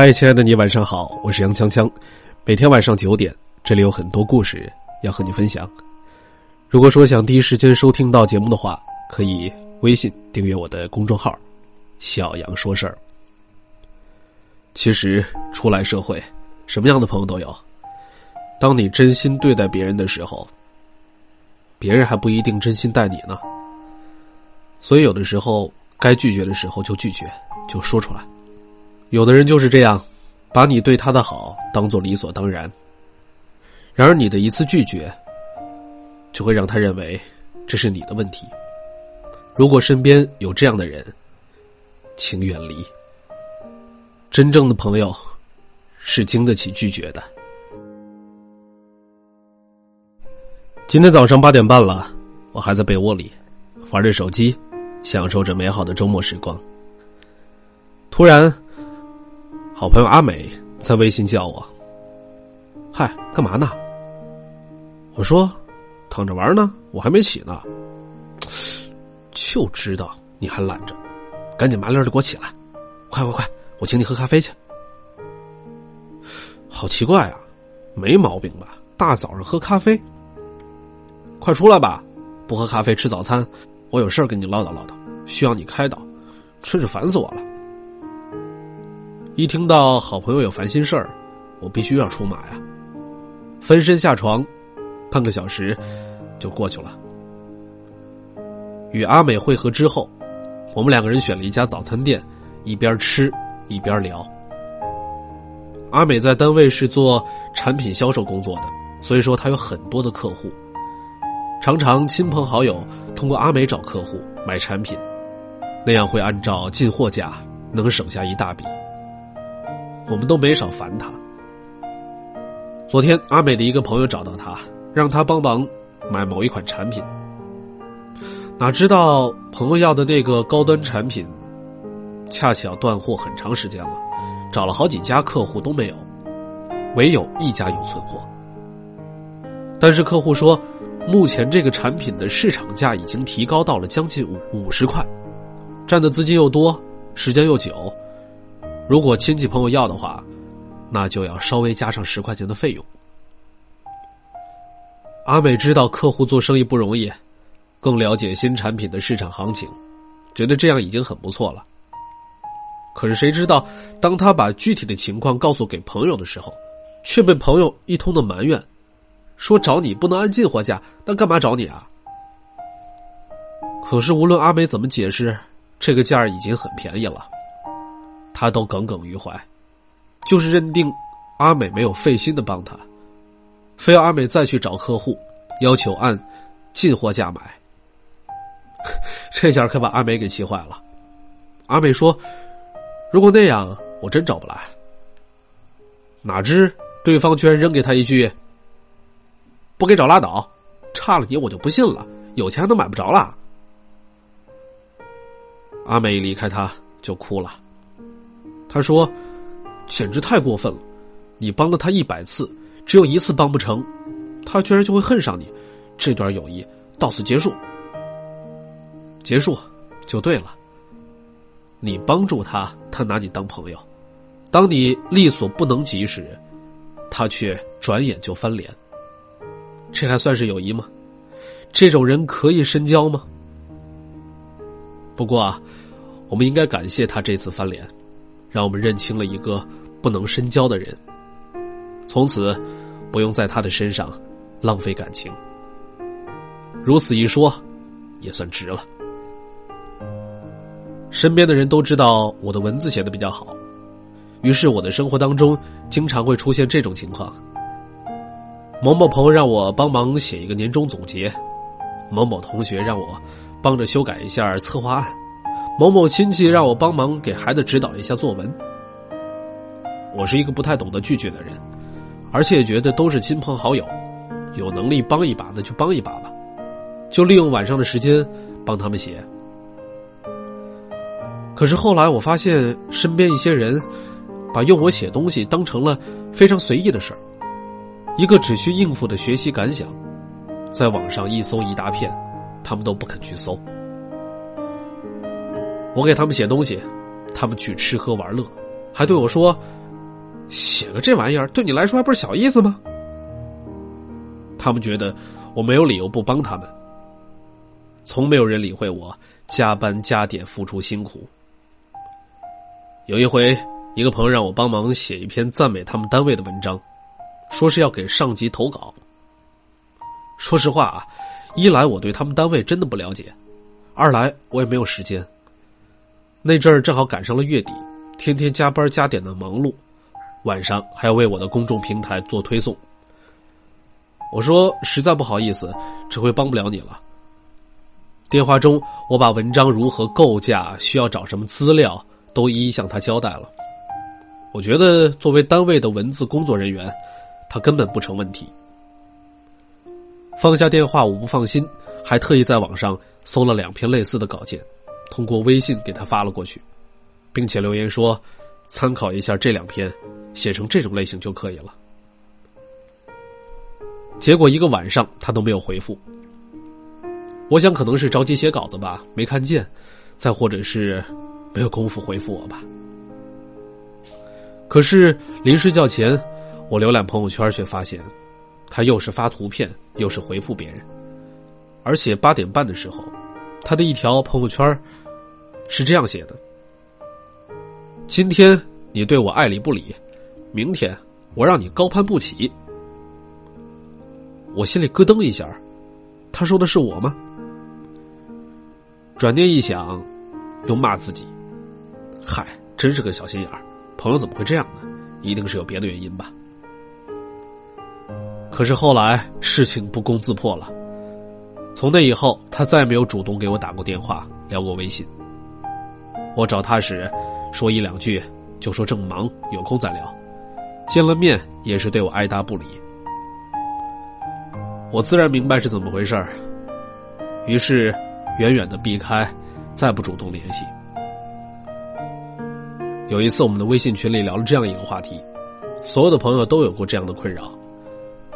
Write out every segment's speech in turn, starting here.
嗨，亲爱的你，晚上好，我是杨锵锵。每天晚上九点，这里有很多故事要和你分享。如果说想第一时间收听到节目的话，可以微信订阅我的公众号“小杨说事儿”。其实出来社会，什么样的朋友都有。当你真心对待别人的时候，别人还不一定真心待你呢。所以有的时候该拒绝的时候就拒绝，就说出来。有的人就是这样，把你对他的好当做理所当然。然而你的一次拒绝，就会让他认为这是你的问题。如果身边有这样的人，请远离。真正的朋友是经得起拒绝的。今天早上八点半了，我还在被窝里玩着手机，享受着美好的周末时光。突然。好朋友阿美在微信叫我：“嗨，干嘛呢？”我说：“躺着玩呢，我还没起呢。”就知道你还懒着，赶紧麻溜的给我起来！快快快，我请你喝咖啡去。好奇怪啊，没毛病吧？大早上喝咖啡？快出来吧！不喝咖啡吃早餐，我有事跟你唠叨唠叨，需要你开导，真是烦死我了。一听到好朋友有烦心事儿，我必须要出马呀！翻身下床，半个小时就过去了。与阿美会合之后，我们两个人选了一家早餐店，一边吃一边聊。阿美在单位是做产品销售工作的，所以说她有很多的客户，常常亲朋好友通过阿美找客户买产品，那样会按照进货价能省下一大笔。我们都没少烦他。昨天阿美的一个朋友找到他，让他帮忙买某一款产品。哪知道朋友要的那个高端产品，恰巧断货很长时间了，找了好几家客户都没有，唯有一家有存货。但是客户说，目前这个产品的市场价已经提高到了将近五五十块，占的资金又多，时间又久。如果亲戚朋友要的话，那就要稍微加上十块钱的费用。阿美知道客户做生意不容易，更了解新产品的市场行情，觉得这样已经很不错了。可是谁知道，当他把具体的情况告诉给朋友的时候，却被朋友一通的埋怨，说找你不能按进货价，那干嘛找你啊？可是无论阿美怎么解释，这个价已经很便宜了。他都耿耿于怀，就是认定阿美没有费心的帮他，非要阿美再去找客户，要求按进货价买。这下可把阿美给气坏了。阿美说：“如果那样，我真找不来。”哪知对方居然扔给他一句：“不给找拉倒，差了你我就不信了，有钱都买不着了。”阿美一离开他就哭了。他说：“简直太过分了！你帮了他一百次，只有一次帮不成，他居然就会恨上你。这段友谊到此结束，结束就对了。你帮助他，他拿你当朋友；当你力所不能及时，他却转眼就翻脸。这还算是友谊吗？这种人可以深交吗？不过啊，我们应该感谢他这次翻脸。”让我们认清了一个不能深交的人，从此不用在他的身上浪费感情。如此一说，也算值了。身边的人都知道我的文字写的比较好，于是我的生活当中经常会出现这种情况：某某朋友让我帮忙写一个年终总结，某某同学让我帮着修改一下策划案。某某亲戚让我帮忙给孩子指导一下作文。我是一个不太懂得拒绝的人，而且也觉得都是亲朋好友，有能力帮一把的就帮一把吧，就利用晚上的时间帮他们写。可是后来我发现，身边一些人把用我写东西当成了非常随意的事儿，一个只需应付的学习感想，在网上一搜一大片，他们都不肯去搜。我给他们写东西，他们去吃喝玩乐，还对我说：“写个这玩意儿对你来说还不是小意思吗？他们觉得我没有理由不帮他们。从没有人理会我加班加点付出辛苦。有一回，一个朋友让我帮忙写一篇赞美他们单位的文章，说是要给上级投稿。说实话啊，一来我对他们单位真的不了解，二来我也没有时间。那阵儿正好赶上了月底，天天加班加点的忙碌，晚上还要为我的公众平台做推送。我说实在不好意思，这回帮不了你了。电话中，我把文章如何构架、需要找什么资料，都一一向他交代了。我觉得作为单位的文字工作人员，他根本不成问题。放下电话，我不放心，还特意在网上搜了两篇类似的稿件，通过微信给他发了过去，并且留言说：“参考一下这两篇，写成这种类型就可以了。”结果一个晚上他都没有回复。我想可能是着急写稿子吧，没看见；再或者是没有功夫回复我吧。可是临睡觉前，我浏览朋友圈，却发现他又是发图片，又是回复别人。而且八点半的时候，他的一条朋友圈是这样写的：“今天你对我爱理不理，明天我让你高攀不起。”我心里咯噔一下，他说的是我吗？转念一想，又骂自己：“嗨，真是个小心眼儿，朋友怎么会这样呢？一定是有别的原因吧。”可是后来事情不攻自破了，从那以后，他再没有主动给我打过电话、聊过微信。我找他时，说一两句就说正忙，有空再聊；见了面也是对我爱答不理。我自然明白是怎么回事儿，于是。远远的避开，再不主动联系。有一次，我们的微信群里聊了这样一个话题，所有的朋友都有过这样的困扰。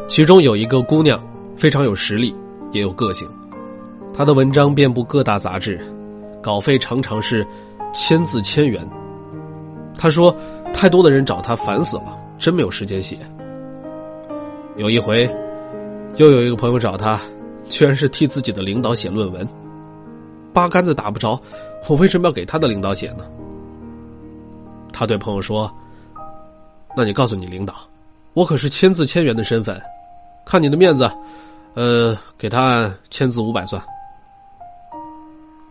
其中有一个姑娘非常有实力，也有个性，他的文章遍布各大杂志，稿费常常是千字千元。他说，太多的人找他，烦死了，真没有时间写。有一回，又有一个朋友找他，居然是替自己的领导写论文。八竿子打不着，我为什么要给他的领导写呢？他对朋友说：“那你告诉你领导，我可是千字千元的身份，看你的面子，呃，给他按签字五百算。”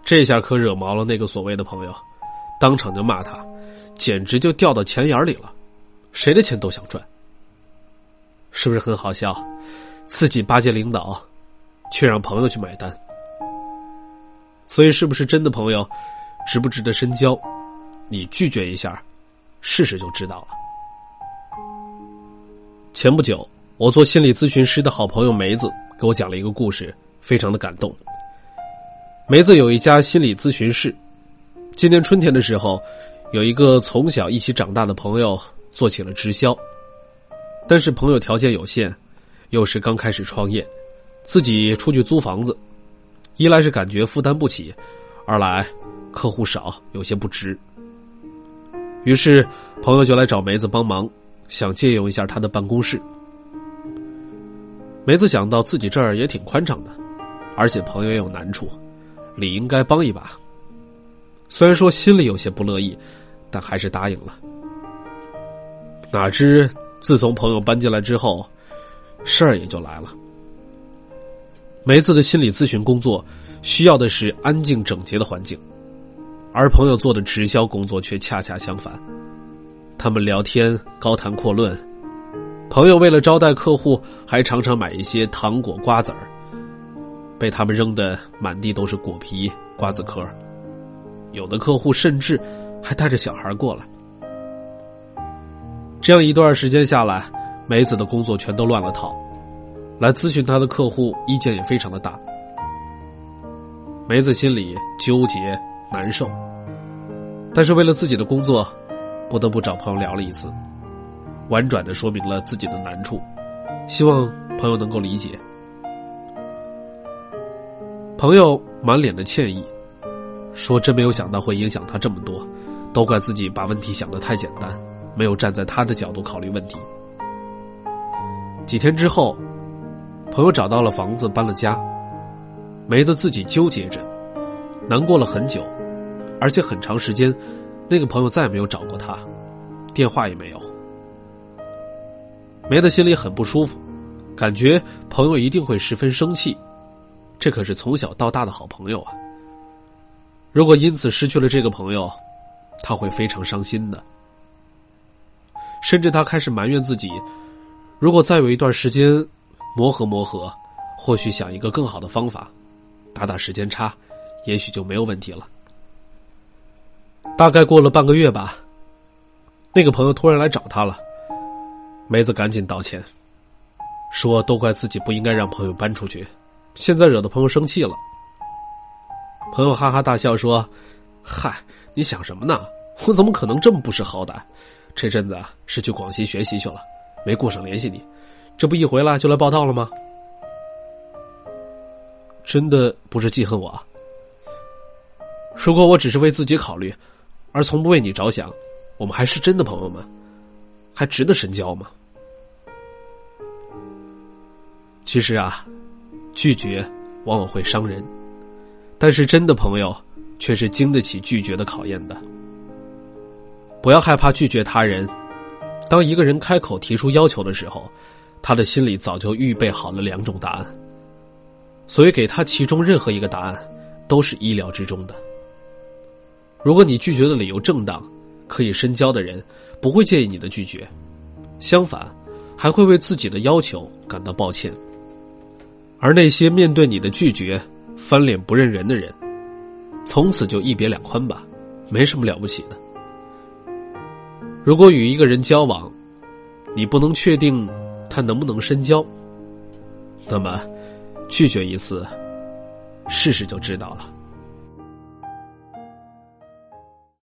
这下可惹毛了那个所谓的朋友，当场就骂他，简直就掉到钱眼里了，谁的钱都想赚，是不是很好笑？自己巴结领导，却让朋友去买单。所以，是不是真的朋友，值不值得深交？你拒绝一下，试试就知道了。前不久，我做心理咨询师的好朋友梅子给我讲了一个故事，非常的感动。梅子有一家心理咨询室，今年春天的时候，有一个从小一起长大的朋友做起了直销，但是朋友条件有限，又是刚开始创业，自己出去租房子。一来是感觉负担不起，二来客户少，有些不值。于是朋友就来找梅子帮忙，想借用一下他的办公室。梅子想到自己这儿也挺宽敞的，而且朋友也有难处，理应该帮一把。虽然说心里有些不乐意，但还是答应了。哪知自从朋友搬进来之后，事儿也就来了。梅子的心理咨询工作需要的是安静整洁的环境，而朋友做的直销工作却恰恰相反。他们聊天高谈阔论，朋友为了招待客户，还常常买一些糖果瓜子儿，被他们扔的满地都是果皮瓜子壳。有的客户甚至还带着小孩过来。这样一段时间下来，梅子的工作全都乱了套。来咨询他的客户意见也非常的大，梅子心里纠结难受，但是为了自己的工作，不得不找朋友聊了一次，婉转的说明了自己的难处，希望朋友能够理解。朋友满脸的歉意，说真没有想到会影响他这么多，都怪自己把问题想得太简单，没有站在他的角度考虑问题。几天之后，朋友找到了房子，搬了家。梅子自己纠结着，难过了很久，而且很长时间，那个朋友再也没有找过他，电话也没有。梅的心里很不舒服，感觉朋友一定会十分生气，这可是从小到大的好朋友啊。如果因此失去了这个朋友，他会非常伤心的，甚至他开始埋怨自己。如果再有一段时间磨合磨合，或许想一个更好的方法，打打时间差，也许就没有问题了。大概过了半个月吧，那个朋友突然来找他了，梅子赶紧道歉，说都怪自己不应该让朋友搬出去，现在惹得朋友生气了。朋友哈哈大笑说：“嗨，你想什么呢？我怎么可能这么不识好歹？这阵子是去广西学习去了。”没顾上联系你，这不一回来就来报道了吗？真的不是记恨我。如果我只是为自己考虑，而从不为你着想，我们还是真的朋友吗？还值得深交吗？其实啊，拒绝往往会伤人，但是真的朋友却是经得起拒绝的考验的。不要害怕拒绝他人。当一个人开口提出要求的时候，他的心里早就预备好了两种答案，所以给他其中任何一个答案，都是意料之中的。如果你拒绝的理由正当，可以深交的人不会介意你的拒绝，相反，还会为自己的要求感到抱歉。而那些面对你的拒绝翻脸不认人的人，从此就一别两宽吧，没什么了不起的。如果与一个人交往，你不能确定他能不能深交，那么拒绝一次，试试就知道了。